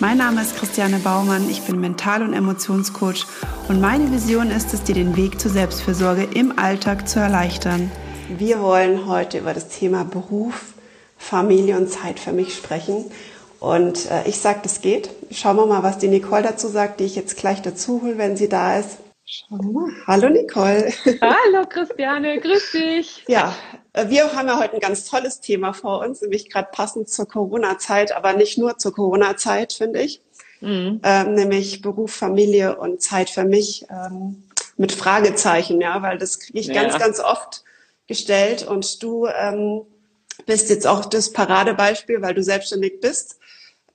Mein Name ist Christiane Baumann, ich bin Mental- und Emotionscoach und meine Vision ist es, dir den Weg zur Selbstfürsorge im Alltag zu erleichtern. Wir wollen heute über das Thema Beruf, Familie und Zeit für mich sprechen. Und äh, ich sage, das geht. Schauen wir mal, was die Nicole dazu sagt, die ich jetzt gleich dazu hole, wenn sie da ist. Schauen wir mal. Hallo Nicole. Hallo Christiane, grüß dich. Ja, äh, wir haben ja heute ein ganz tolles Thema vor uns, nämlich gerade passend zur Corona-Zeit, aber nicht nur zur Corona-Zeit, finde ich. Mhm. Ähm, nämlich Beruf, Familie und Zeit für mich ähm, mit Fragezeichen, ja, weil das kriege ich ja. ganz, ganz oft gestellt und du ähm, bist jetzt auch das Paradebeispiel, weil du selbstständig bist.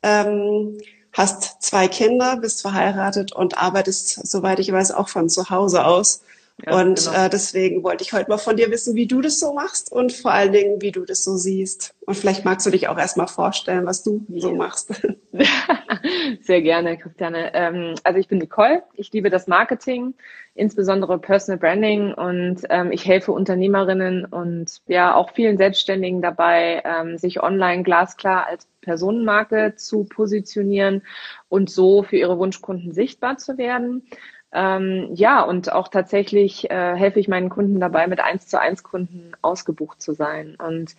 Ähm, hast zwei Kinder, bist verheiratet und arbeitest, soweit ich weiß, auch von zu Hause aus. Ja, und genau. äh, deswegen wollte ich heute mal von dir wissen, wie du das so machst und vor allen Dingen, wie du das so siehst. Und vielleicht magst du dich auch erstmal vorstellen, was du so machst. Sehr gerne, Christiane. Ähm, also ich bin Nicole, ich liebe das Marketing, insbesondere Personal Branding und ähm, ich helfe Unternehmerinnen und ja auch vielen Selbstständigen dabei, ähm, sich online glasklar als Personenmarke zu positionieren und so für ihre Wunschkunden sichtbar zu werden. Ähm, ja, und auch tatsächlich äh, helfe ich meinen Kunden dabei, mit eins zu eins Kunden ausgebucht zu sein. Und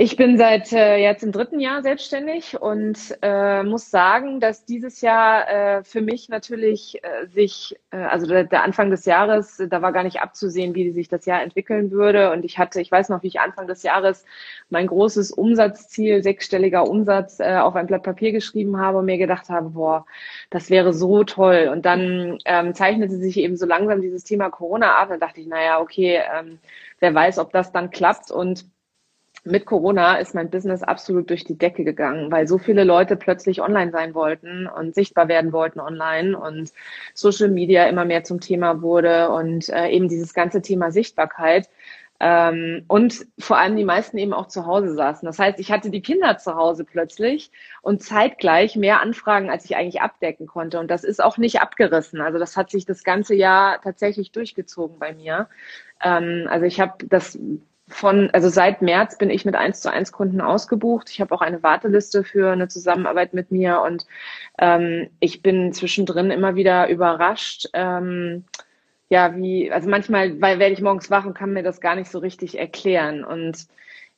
ich bin seit äh, jetzt im dritten Jahr selbstständig und äh, muss sagen, dass dieses Jahr äh, für mich natürlich äh, sich, äh, also der, der, Anfang des Jahres, da war gar nicht abzusehen, wie sich das Jahr entwickeln würde. Und ich hatte, ich weiß noch, wie ich Anfang des Jahres mein großes Umsatzziel, sechsstelliger Umsatz, äh, auf ein Blatt Papier geschrieben habe und mir gedacht habe, boah, das wäre so toll. Und dann ähm, zeichnete sich eben so langsam dieses Thema Corona ab. Dann dachte ich, naja, okay, ähm, wer weiß, ob das dann klappt und mit Corona ist mein Business absolut durch die Decke gegangen, weil so viele Leute plötzlich online sein wollten und sichtbar werden wollten online und Social Media immer mehr zum Thema wurde und äh, eben dieses ganze Thema Sichtbarkeit. Ähm, und vor allem die meisten eben auch zu Hause saßen. Das heißt, ich hatte die Kinder zu Hause plötzlich und zeitgleich mehr Anfragen, als ich eigentlich abdecken konnte. Und das ist auch nicht abgerissen. Also das hat sich das ganze Jahr tatsächlich durchgezogen bei mir. Ähm, also ich habe das von, also seit März bin ich mit eins zu eins Kunden ausgebucht. Ich habe auch eine Warteliste für eine Zusammenarbeit mit mir und ähm, ich bin zwischendrin immer wieder überrascht. Ähm, ja, wie, also manchmal weil werde ich morgens wach und kann mir das gar nicht so richtig erklären. Und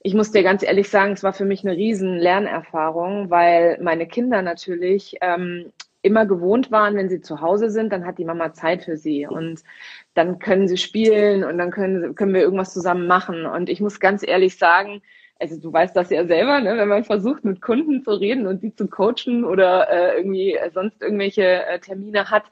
ich muss dir ganz ehrlich sagen, es war für mich eine riesen Lernerfahrung, weil meine Kinder natürlich ähm, immer gewohnt waren, wenn sie zu Hause sind, dann hat die Mama Zeit für sie und dann können sie spielen und dann können, können wir irgendwas zusammen machen. Und ich muss ganz ehrlich sagen, also du weißt das ja selber, ne? wenn man versucht, mit Kunden zu reden und die zu coachen oder äh, irgendwie äh, sonst irgendwelche äh, Termine hat,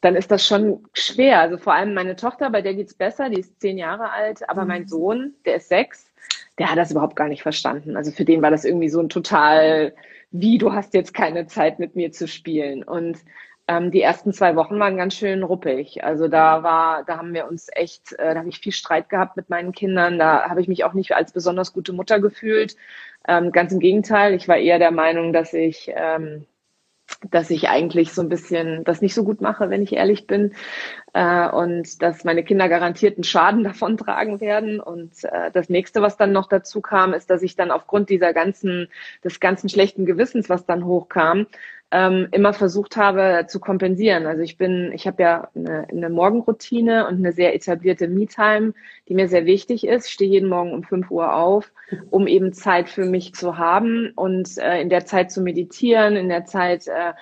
dann ist das schon schwer. Also vor allem meine Tochter, bei der geht's besser, die ist zehn Jahre alt, aber mein mhm. Sohn, der ist sechs, der hat das überhaupt gar nicht verstanden. Also für den war das irgendwie so ein total wie du hast jetzt keine Zeit mit mir zu spielen. Und ähm, die ersten zwei Wochen waren ganz schön ruppig. Also da war, da haben wir uns echt, äh, da habe ich viel Streit gehabt mit meinen Kindern. Da habe ich mich auch nicht als besonders gute Mutter gefühlt. Ähm, ganz im Gegenteil, ich war eher der Meinung, dass ich ähm, dass ich eigentlich so ein bisschen das nicht so gut mache, wenn ich ehrlich bin, äh, und dass meine Kinder garantiert einen Schaden davon tragen werden. Und äh, das nächste, was dann noch dazu kam, ist, dass ich dann aufgrund dieser ganzen, des ganzen schlechten Gewissens, was dann hochkam, ähm, immer versucht habe zu kompensieren. Also ich bin, ich habe ja eine, eine Morgenroutine und eine sehr etablierte Me-Time, die mir sehr wichtig ist. Ich stehe jeden Morgen um 5 Uhr auf, um eben Zeit für mich zu haben und äh, in der Zeit zu meditieren, in der Zeit äh,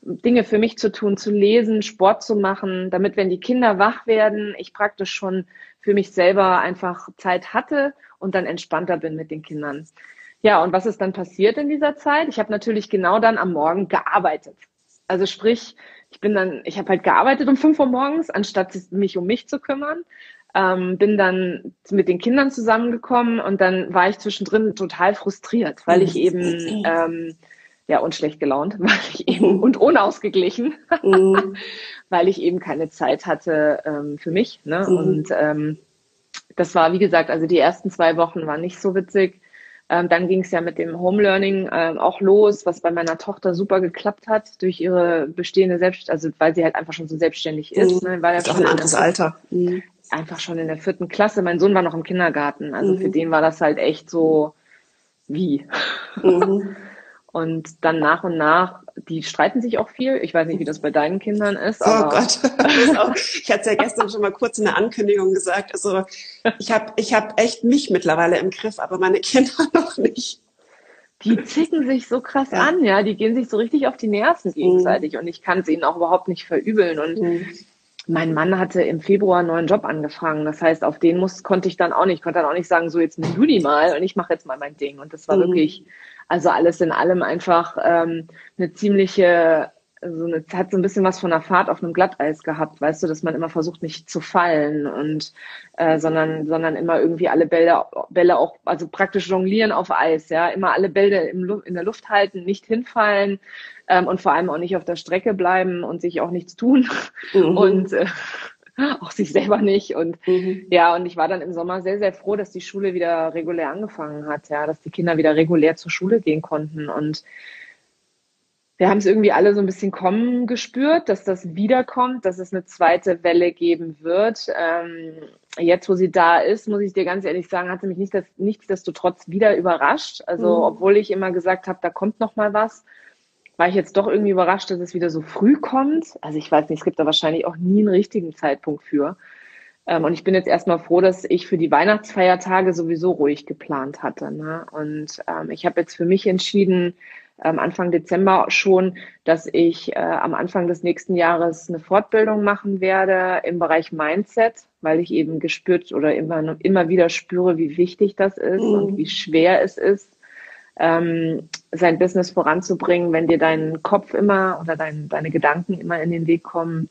Dinge für mich zu tun, zu lesen, Sport zu machen, damit, wenn die Kinder wach werden, ich praktisch schon für mich selber einfach Zeit hatte und dann entspannter bin mit den Kindern. Ja, und was ist dann passiert in dieser Zeit? Ich habe natürlich genau dann am Morgen gearbeitet. Also sprich, ich bin dann, ich habe halt gearbeitet um fünf Uhr morgens, anstatt mich um mich zu kümmern. Ähm, bin dann mit den Kindern zusammengekommen und dann war ich zwischendrin total frustriert, weil ich eben ähm, ja, und schlecht gelaunt, weil ich eben, und unausgeglichen, mhm. weil ich eben keine Zeit hatte ähm, für mich. Ne? Mhm. Und ähm, das war, wie gesagt, also die ersten zwei Wochen waren nicht so witzig. Ähm, dann ging es ja mit dem Home Learning ähm, auch los, was bei meiner Tochter super geklappt hat durch ihre bestehende Selbstständigkeit, also weil sie halt einfach schon so selbstständig ist. Mhm. Ne? War ja ist auch ein anderes Alter. Mhm. Einfach schon in der vierten Klasse. Mein Sohn war noch im Kindergarten. Also mhm. für den war das halt echt so wie. Mhm. Und dann nach und nach, die streiten sich auch viel. Ich weiß nicht, wie das bei deinen Kindern ist. oh Gott. ich hatte es ja gestern schon mal kurz in der Ankündigung gesagt. Also ich habe ich hab echt mich mittlerweile im Griff, aber meine Kinder noch nicht. Die zicken sich so krass ja. an, ja. Die gehen sich so richtig auf die Nerven mhm. gegenseitig. Mhm. Und ich kann es ihnen auch überhaupt nicht verübeln. Und mhm. mein Mann hatte im Februar einen neuen Job angefangen. Das heißt, auf den muss, konnte ich dann auch nicht, konnte dann auch nicht sagen, so jetzt nimm du die mal und ich mache jetzt mal mein Ding. Und das war mhm. wirklich also alles in allem einfach ähm, eine ziemliche, so eine, hat so ein bisschen was von einer Fahrt auf einem Glatteis gehabt, weißt du, dass man immer versucht, nicht zu fallen und äh, sondern, sondern immer irgendwie alle Bälle, Bälle auch, also praktisch jonglieren auf Eis, ja, immer alle Bälle im, in der Luft halten, nicht hinfallen ähm, und vor allem auch nicht auf der Strecke bleiben und sich auch nichts tun. Mhm. Und äh, auch sich selber nicht. Und mhm. ja, und ich war dann im Sommer sehr, sehr froh, dass die Schule wieder regulär angefangen hat, ja, dass die Kinder wieder regulär zur Schule gehen konnten. Und wir haben es irgendwie alle so ein bisschen kommen gespürt, dass das wiederkommt, dass es eine zweite Welle geben wird. Ähm, jetzt, wo sie da ist, muss ich dir ganz ehrlich sagen, hat sie mich nicht das, nichtsdestotrotz wieder überrascht. Also, mhm. obwohl ich immer gesagt habe, da kommt noch mal was, war ich jetzt doch irgendwie überrascht, dass es wieder so früh kommt. Also ich weiß nicht, es gibt da wahrscheinlich auch nie einen richtigen Zeitpunkt für. Ähm, und ich bin jetzt erstmal froh, dass ich für die Weihnachtsfeiertage sowieso ruhig geplant hatte. Ne? Und ähm, ich habe jetzt für mich entschieden, ähm, Anfang Dezember schon, dass ich äh, am Anfang des nächsten Jahres eine Fortbildung machen werde im Bereich Mindset, weil ich eben gespürt oder immer, immer wieder spüre, wie wichtig das ist mhm. und wie schwer es ist, ähm, sein Business voranzubringen, wenn dir dein Kopf immer oder dein, deine Gedanken immer in den Weg kommen.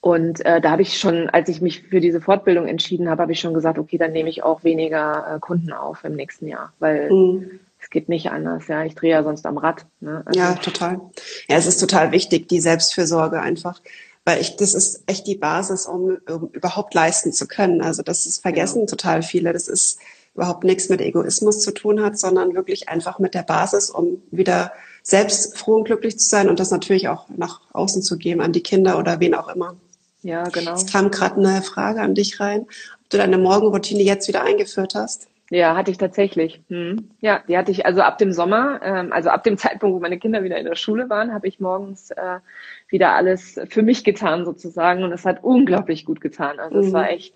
Und äh, da habe ich schon, als ich mich für diese Fortbildung entschieden habe, habe ich schon gesagt, okay, dann nehme ich auch weniger äh, Kunden auf im nächsten Jahr, weil mhm. es geht nicht anders. Ja, ich drehe ja sonst am Rad. Ne? Also, ja, total. Ja, es ist total wichtig, die Selbstfürsorge einfach weil ich, das ist echt die Basis, um, um überhaupt leisten zu können. Also das ist vergessen ja. total viele. Das ist überhaupt nichts mit Egoismus zu tun hat, sondern wirklich einfach mit der Basis, um wieder selbst froh und glücklich zu sein und das natürlich auch nach außen zu geben an die Kinder oder wen auch immer. Ja, genau. Es kam gerade eine Frage an dich rein, ob du deine Morgenroutine jetzt wieder eingeführt hast. Ja, hatte ich tatsächlich. Hm. Ja, die hatte ich also ab dem Sommer, ähm, also ab dem Zeitpunkt, wo meine Kinder wieder in der Schule waren, habe ich morgens äh, wieder alles für mich getan sozusagen und es hat unglaublich gut getan. Also mhm. es war echt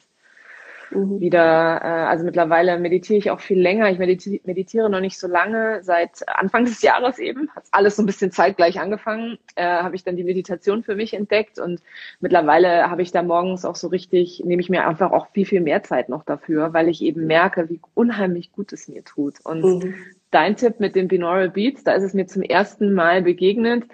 mhm. wieder, äh, also mittlerweile meditiere ich auch viel länger. Ich meditiere, meditiere noch nicht so lange, seit Anfang des Jahres eben. Hat alles so ein bisschen zeitgleich angefangen, äh, habe ich dann die Meditation für mich entdeckt und mittlerweile habe ich da morgens auch so richtig, nehme ich mir einfach auch viel, viel mehr Zeit noch dafür, weil ich eben merke, wie unheimlich gut es mir tut. Und mhm. dein Tipp mit den Binaural Beats, da ist es mir zum ersten Mal begegnet.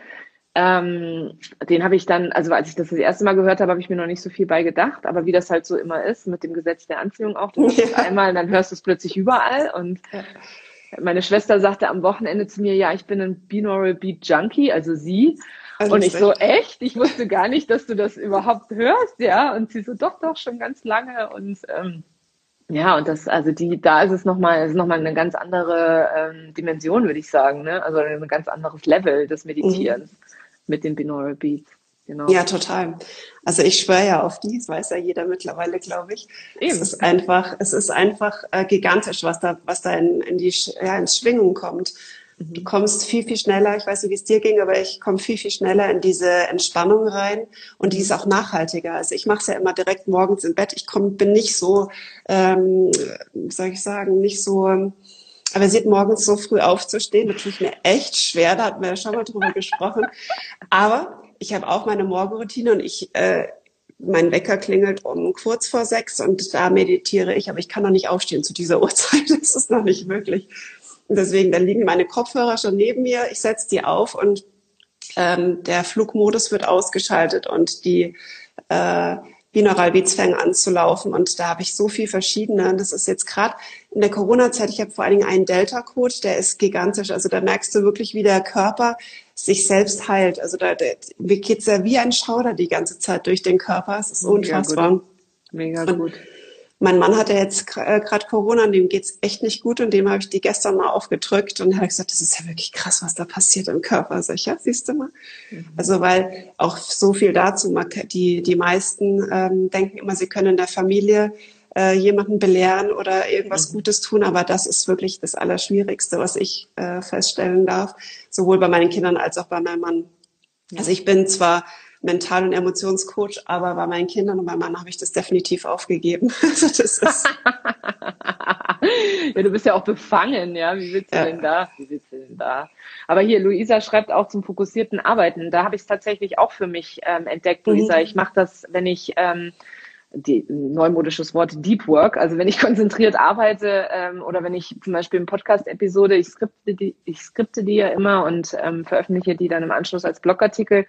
Ähm, den habe ich dann, also als ich das das erste Mal gehört habe, habe ich mir noch nicht so viel bei gedacht, aber wie das halt so immer ist, mit dem Gesetz der Anziehung auch, du hörst ja. es einmal, dann hörst du es plötzlich überall und ja. meine Schwester sagte am Wochenende zu mir, ja, ich bin ein Binaural Beat Junkie, also sie. Also und ich so, echt? Ich wusste gar nicht, dass du das überhaupt hörst, ja. Und sie so, doch, doch, schon ganz lange. Und ähm, ja, und das, also die, da ist es nochmal, ist nochmal eine ganz andere ähm, Dimension, würde ich sagen, ne? Also ein ganz anderes Level des Meditierens. Mhm mit den Binaural Beats. Genau. Ja, total. Also ich schwöre ja auf die, das weiß ja jeder mittlerweile, glaube ich. Eben. Es ist einfach, es ist einfach äh, gigantisch, was da, was da in, in die, ja, ins Schwingung kommt. Mhm. Du kommst viel, viel schneller, ich weiß nicht, wie es dir ging, aber ich komme viel, viel schneller in diese Entspannung rein und die ist auch nachhaltiger. Also ich mache es ja immer direkt morgens im Bett. Ich komm, bin nicht so, ähm, wie soll ich sagen, nicht so aber sie hat morgens so früh aufzustehen, das tut mir echt schwer, da hatten wir ja schon mal drüber gesprochen. Aber ich habe auch meine Morgenroutine und ich, äh, mein Wecker klingelt um kurz vor sechs und da meditiere ich, aber ich kann noch nicht aufstehen zu dieser Uhrzeit. Das ist noch nicht möglich. Und deswegen, dann liegen meine Kopfhörer schon neben mir. Ich setze die auf und ähm, der Flugmodus wird ausgeschaltet und die äh, Binaural Beats fängt an zu laufen und da habe ich so viel verschiedene. Und das ist jetzt gerade in der Corona-Zeit, ich habe vor allen Dingen einen Delta-Code, der ist gigantisch. Also da merkst du wirklich, wie der Körper sich selbst heilt. Also da, da mir geht's ja wie ein Schauder die ganze Zeit durch den Körper. Es ist unfassbar. Mega gut. Mega gut. Mein Mann hatte jetzt äh, gerade Corona und dem geht's echt nicht gut und dem habe ich die gestern mal aufgedrückt und habe gesagt, das ist ja wirklich krass, was da passiert im Körper. Sag ich, ja, siehst du mal. Mhm. Also weil auch so viel dazu, die, die meisten ähm, denken immer, sie können in der Familie äh, jemanden belehren oder irgendwas mhm. Gutes tun, aber das ist wirklich das Allerschwierigste, was ich äh, feststellen darf, sowohl bei meinen Kindern als auch bei meinem Mann. Also ich bin zwar Mental- und Emotionscoach, aber bei meinen Kindern und beim Mann habe ich das definitiv aufgegeben. Also das ist ja, du bist ja auch befangen, ja. Wie willst du ja. denn da? Wie willst du denn da? Aber hier, Luisa schreibt auch zum fokussierten Arbeiten. Da habe ich es tatsächlich auch für mich ähm, entdeckt, Luisa. Mhm. Ich mache das, wenn ich ähm, die, neumodisches Wort Deep Work, also wenn ich konzentriert arbeite ähm, oder wenn ich zum Beispiel eine Podcast-Episode, ich skripte die, ich skripte die ja immer und ähm, veröffentliche die dann im Anschluss als Blogartikel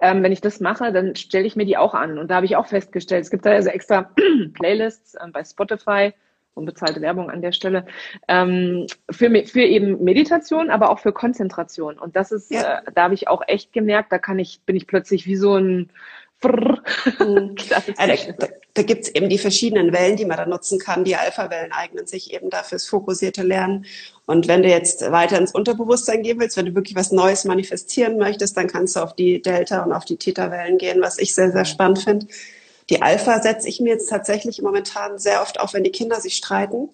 ähm, wenn ich das mache, dann stelle ich mir die auch an. Und da habe ich auch festgestellt, es gibt da also extra Playlists äh, bei Spotify, unbezahlte Werbung an der Stelle, ähm, für, für eben Meditation, aber auch für Konzentration. Und das ist, ja. äh, da habe ich auch echt gemerkt, da kann ich, bin ich plötzlich wie so ein Mhm. also, da, da gibt es eben die verschiedenen Wellen, die man da nutzen kann. Die Alpha-Wellen eignen sich eben dafür fürs fokussierte Lernen. Und wenn du jetzt weiter ins Unterbewusstsein gehen willst, wenn du wirklich was Neues manifestieren möchtest, dann kannst du auf die Delta- und auf die Theta-Wellen gehen, was ich sehr, sehr spannend finde. Die Alpha setze ich mir jetzt tatsächlich momentan sehr oft auf, wenn die Kinder sich streiten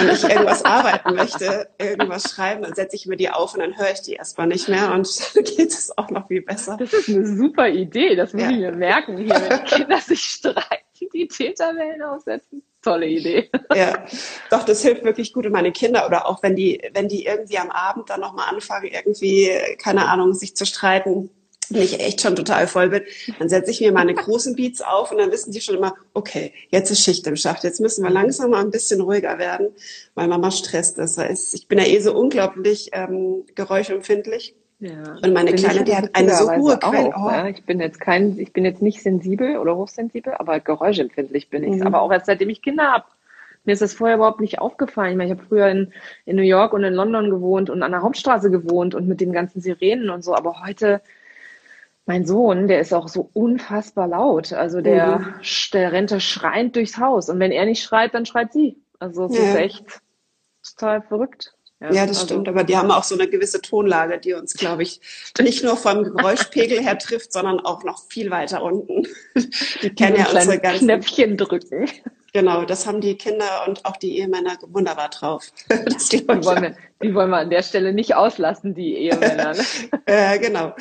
und ich irgendwas arbeiten möchte, irgendwas schreiben, dann setze ich mir die auf und dann höre ich die erstmal nicht mehr und dann geht es auch noch viel besser. Das ist eine super Idee, das muss ja. ich mir merken hier, wenn die Kinder sich streiten, die Täterwellen aufsetzen. Tolle Idee. Ja, doch, das hilft wirklich gut. Und meine Kinder oder auch wenn die, wenn die irgendwie am Abend dann nochmal anfangen, irgendwie, keine Ahnung, sich zu streiten, ich echt schon total voll bin, dann setze ich mir meine großen Beats auf und dann wissen die schon immer, okay, jetzt ist Schicht im Schacht, jetzt müssen wir langsam mal ein bisschen ruhiger werden, weil Mama stresst. Heißt, ich bin ja eh so unglaublich ähm, geräuschempfindlich. Ja. Und meine Kleine, die hat eine so hohe Quelle. Oh. Ja, ich bin jetzt kein, ich bin jetzt nicht sensibel oder hochsensibel, aber geräuschempfindlich bin ich. Mhm. Aber auch erst seitdem ich Kinder habe. Mir ist das vorher überhaupt nicht aufgefallen. Ich, meine, ich habe früher in, in New York und in London gewohnt und an der Hauptstraße gewohnt und mit den ganzen Sirenen und so. Aber heute mein Sohn, der ist auch so unfassbar laut. Also der, mhm. der rennt da schreiend durchs Haus. Und wenn er nicht schreit, dann schreit sie. Also es ja. ist echt total verrückt. Ja, ja das also, stimmt. Aber die haben auch so eine gewisse Tonlage, die uns, glaube ich, nicht nur vom Geräuschpegel her trifft, sondern auch noch viel weiter unten. Die kennen ja unsere ganzen Knöpfchen drücken. Genau, das haben die Kinder und auch die Ehemänner wunderbar drauf. Die, wollen wir, die wollen wir an der Stelle nicht auslassen, die Ehemänner. Ne? äh, genau.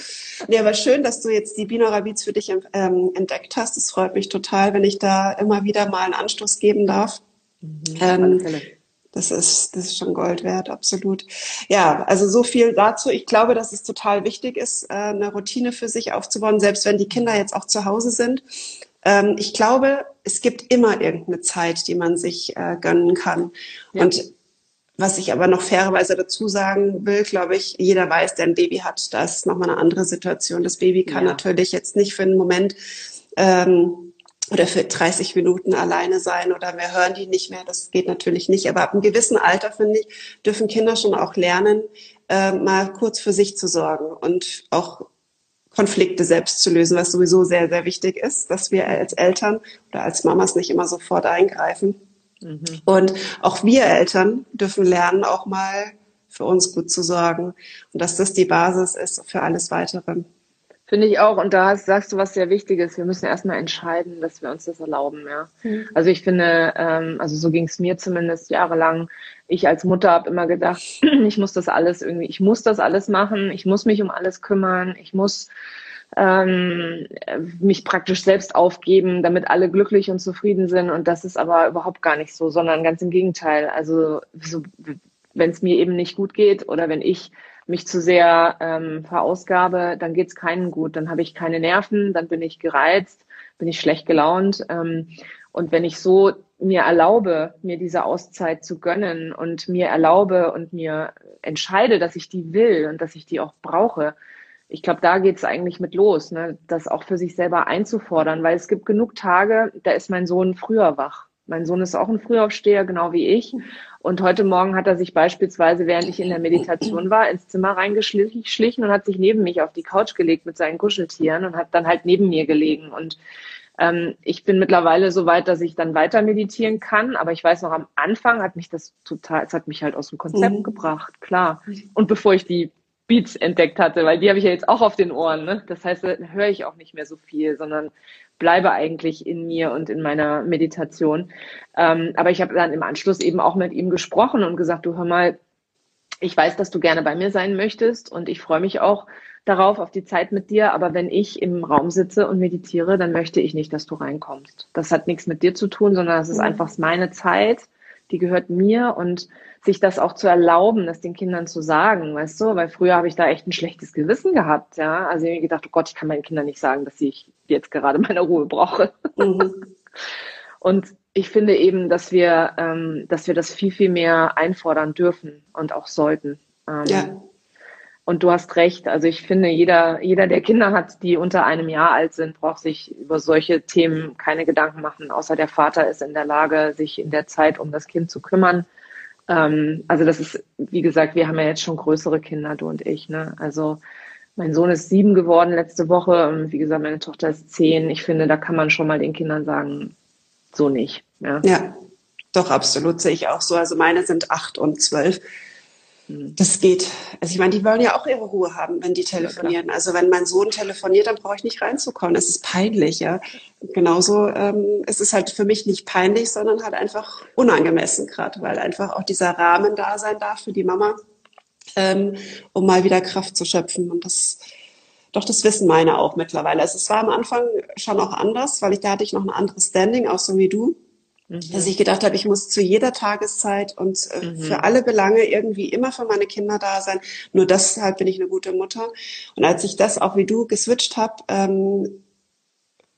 Nee, aber schön, dass du jetzt die Beats für dich ähm, entdeckt hast. Das freut mich total, wenn ich da immer wieder mal einen Anstoß geben darf. Mhm, ähm, das ist, das ist schon Gold wert, absolut. Ja, also so viel dazu. Ich glaube, dass es total wichtig ist, äh, eine Routine für sich aufzubauen, selbst wenn die Kinder jetzt auch zu Hause sind. Ähm, ich glaube, es gibt immer irgendeine Zeit, die man sich äh, gönnen kann. Ja. Und was ich aber noch fairerweise dazu sagen will, glaube ich, jeder weiß, der ein Baby hat, da ist nochmal eine andere Situation. Das Baby kann ja. natürlich jetzt nicht für einen Moment ähm, oder für 30 Minuten alleine sein oder wir hören die nicht mehr. Das geht natürlich nicht. Aber ab einem gewissen Alter, finde ich, dürfen Kinder schon auch lernen, äh, mal kurz für sich zu sorgen und auch Konflikte selbst zu lösen, was sowieso sehr, sehr wichtig ist, dass wir als Eltern oder als Mamas nicht immer sofort eingreifen. Mhm. Und auch wir Eltern dürfen lernen, auch mal für uns gut zu sorgen und dass das die Basis ist für alles Weitere. Finde ich auch. Und da sagst du was sehr Wichtiges. Wir müssen erstmal entscheiden, dass wir uns das erlauben. Ja. Mhm. Also ich finde, ähm, also so ging es mir zumindest jahrelang. Ich als Mutter habe immer gedacht, ich muss das alles irgendwie, ich muss das alles machen, ich muss mich um alles kümmern, ich muss ähm, mich praktisch selbst aufgeben, damit alle glücklich und zufrieden sind. Und das ist aber überhaupt gar nicht so, sondern ganz im Gegenteil. Also so, wenn es mir eben nicht gut geht oder wenn ich mich zu sehr ähm, verausgabe, dann geht's keinen gut. Dann habe ich keine Nerven, dann bin ich gereizt, bin ich schlecht gelaunt. Ähm, und wenn ich so mir erlaube, mir diese Auszeit zu gönnen und mir erlaube und mir entscheide, dass ich die will und dass ich die auch brauche, ich glaube, da geht es eigentlich mit los, ne? das auch für sich selber einzufordern, weil es gibt genug Tage, da ist mein Sohn früher wach. Mein Sohn ist auch ein Frühaufsteher, genau wie ich. Und heute Morgen hat er sich beispielsweise, während ich in der Meditation war, ins Zimmer reingeschlichen und hat sich neben mich auf die Couch gelegt mit seinen Kuscheltieren und hat dann halt neben mir gelegen. Und ähm, ich bin mittlerweile so weit, dass ich dann weiter meditieren kann. Aber ich weiß noch, am Anfang hat mich das total, es hat mich halt aus dem Konzept mhm. gebracht, klar. Und bevor ich die Beats entdeckt hatte, weil die habe ich ja jetzt auch auf den Ohren. Ne? Das heißt, da höre ich auch nicht mehr so viel, sondern bleibe eigentlich in mir und in meiner Meditation. Ähm, aber ich habe dann im Anschluss eben auch mit ihm gesprochen und gesagt, du hör mal, ich weiß, dass du gerne bei mir sein möchtest und ich freue mich auch darauf, auf die Zeit mit dir. Aber wenn ich im Raum sitze und meditiere, dann möchte ich nicht, dass du reinkommst. Das hat nichts mit dir zu tun, sondern es ist mhm. einfach meine Zeit die gehört mir und sich das auch zu erlauben, das den Kindern zu sagen, weißt du, weil früher habe ich da echt ein schlechtes Gewissen gehabt, ja. Also ich habe gedacht, oh Gott, ich kann meinen Kindern nicht sagen, dass ich jetzt gerade meine Ruhe brauche. Mhm. und ich finde eben, dass wir, ähm, dass wir das viel, viel mehr einfordern dürfen und auch sollten. Ähm, ja. Und du hast recht. Also ich finde, jeder, jeder, der Kinder hat, die unter einem Jahr alt sind, braucht sich über solche Themen keine Gedanken machen, außer der Vater ist in der Lage, sich in der Zeit um das Kind zu kümmern. Ähm, also das ist, wie gesagt, wir haben ja jetzt schon größere Kinder, du und ich. Ne? Also mein Sohn ist sieben geworden letzte Woche wie gesagt, meine Tochter ist zehn. Ich finde, da kann man schon mal den Kindern sagen, so nicht. Ja, ja doch, absolut sehe ich auch so. Also meine sind acht und zwölf. Hm. Das geht. Also ich meine, die wollen ja auch ihre Ruhe haben, wenn die telefonieren. Also wenn mein Sohn telefoniert, dann brauche ich nicht reinzukommen. Es ist peinlich, ja. Genauso ähm, es ist halt für mich nicht peinlich, sondern halt einfach unangemessen gerade, weil einfach auch dieser Rahmen da sein darf für die Mama, ähm, um mal wieder Kraft zu schöpfen. Und das, doch das wissen meine auch mittlerweile. Also es war am Anfang schon auch anders, weil ich da hatte ich noch ein anderes Standing, auch so wie du. Mhm. Dass ich gedacht habe, ich muss zu jeder Tageszeit und äh, mhm. für alle Belange irgendwie immer für meine Kinder da sein. Nur deshalb bin ich eine gute Mutter. Und als ich das auch wie du geswitcht habe, ähm,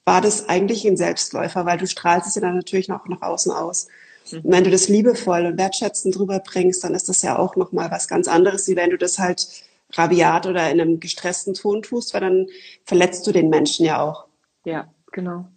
war das eigentlich ein Selbstläufer, weil du strahlst es ja dann natürlich noch nach außen aus. Mhm. Und wenn du das liebevoll und wertschätzend drüber bringst, dann ist das ja auch nochmal was ganz anderes, wie wenn du das halt rabiat oder in einem gestressten Ton tust, weil dann verletzt du den Menschen ja auch. Ja, genau.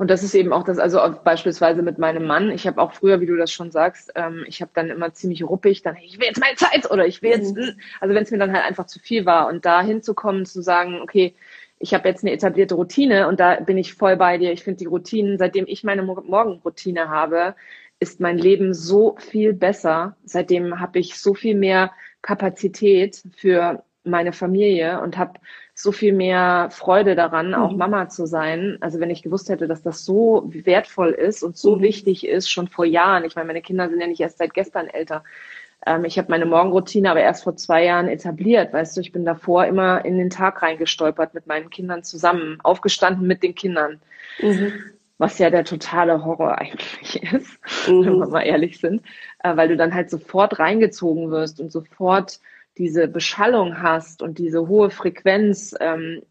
Und das ist eben auch das, also beispielsweise mit meinem Mann. Ich habe auch früher, wie du das schon sagst, ähm, ich habe dann immer ziemlich ruppig, dann ich will jetzt meine Zeit oder ich will jetzt, mhm. also wenn es mir dann halt einfach zu viel war und da hinzukommen, zu sagen, okay, ich habe jetzt eine etablierte Routine und da bin ich voll bei dir. Ich finde die Routinen, seitdem ich meine Morgenroutine habe, ist mein Leben so viel besser. Seitdem habe ich so viel mehr Kapazität für meine Familie und habe so viel mehr Freude daran, auch mhm. Mama zu sein. Also wenn ich gewusst hätte, dass das so wertvoll ist und so mhm. wichtig ist, schon vor Jahren. Ich meine, meine Kinder sind ja nicht erst seit gestern älter. Ähm, ich habe meine Morgenroutine aber erst vor zwei Jahren etabliert. Weißt du, ich bin davor immer in den Tag reingestolpert mit meinen Kindern zusammen, aufgestanden mit den Kindern. Mhm. Was ja der totale Horror eigentlich ist, wenn wir mhm. mal ehrlich sind, äh, weil du dann halt sofort reingezogen wirst und sofort diese Beschallung hast und diese hohe Frequenz ähm,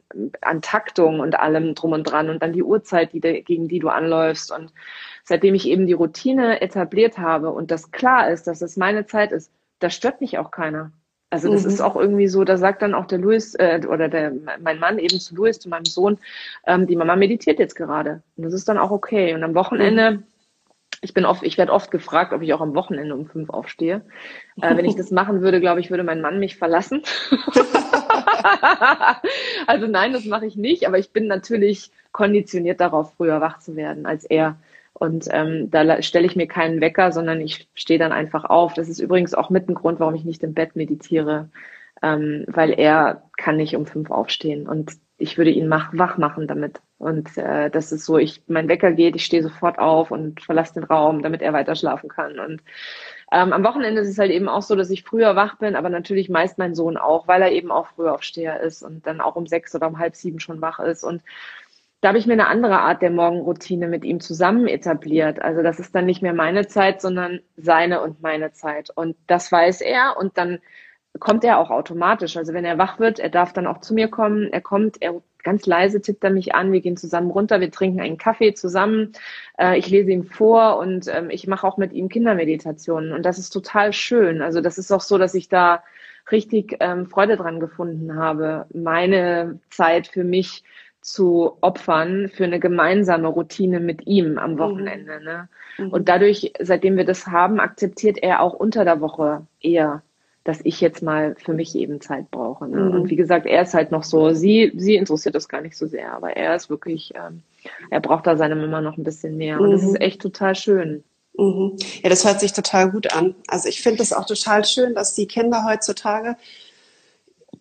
an Taktung und allem drum und dran und dann die Uhrzeit, die de, gegen die du anläufst. Und seitdem ich eben die Routine etabliert habe und das klar ist, dass es meine Zeit ist, da stört mich auch keiner. Also das mhm. ist auch irgendwie so, da sagt dann auch der Louis äh, oder der mein Mann eben zu Louis, zu meinem Sohn, ähm, die Mama meditiert jetzt gerade. Und das ist dann auch okay. Und am Wochenende mhm ich bin oft, ich werde oft gefragt, ob ich auch am Wochenende um fünf aufstehe. Äh, wenn ich das machen würde, glaube ich, würde mein Mann mich verlassen. also nein, das mache ich nicht, aber ich bin natürlich konditioniert darauf, früher wach zu werden als er. Und ähm, da stelle ich mir keinen Wecker, sondern ich stehe dann einfach auf. Das ist übrigens auch mit ein Grund, warum ich nicht im Bett meditiere, ähm, weil er kann nicht um fünf aufstehen. Und ich würde ihn mach, wach machen damit. Und äh, das ist so, ich, mein Wecker geht, ich stehe sofort auf und verlasse den Raum, damit er weiter schlafen kann. Und ähm, am Wochenende ist es halt eben auch so, dass ich früher wach bin, aber natürlich meist mein Sohn auch, weil er eben auch früher Aufsteher ist und dann auch um sechs oder um halb sieben schon wach ist. Und da habe ich mir eine andere Art der Morgenroutine mit ihm zusammen etabliert. Also das ist dann nicht mehr meine Zeit, sondern seine und meine Zeit. Und das weiß er und dann kommt er auch automatisch. Also wenn er wach wird, er darf dann auch zu mir kommen. Er kommt, er ganz leise tippt er mich an. Wir gehen zusammen runter, wir trinken einen Kaffee zusammen. Äh, ich lese ihm vor und ähm, ich mache auch mit ihm Kindermeditationen. Und das ist total schön. Also das ist auch so, dass ich da richtig ähm, Freude dran gefunden habe, meine Zeit für mich zu opfern für eine gemeinsame Routine mit ihm am mhm. Wochenende. Ne? Mhm. Und dadurch, seitdem wir das haben, akzeptiert er auch unter der Woche eher, dass ich jetzt mal für mich eben Zeit brauche. Ne? Mhm. Und wie gesagt, er ist halt noch so, sie, sie interessiert das gar nicht so sehr, aber er ist wirklich, ähm, er braucht da seine Mama noch ein bisschen mehr. Und das ist mhm. echt total schön. Mhm. Ja, das hört sich total gut an. Also ich finde es auch total schön, dass die Kinder heutzutage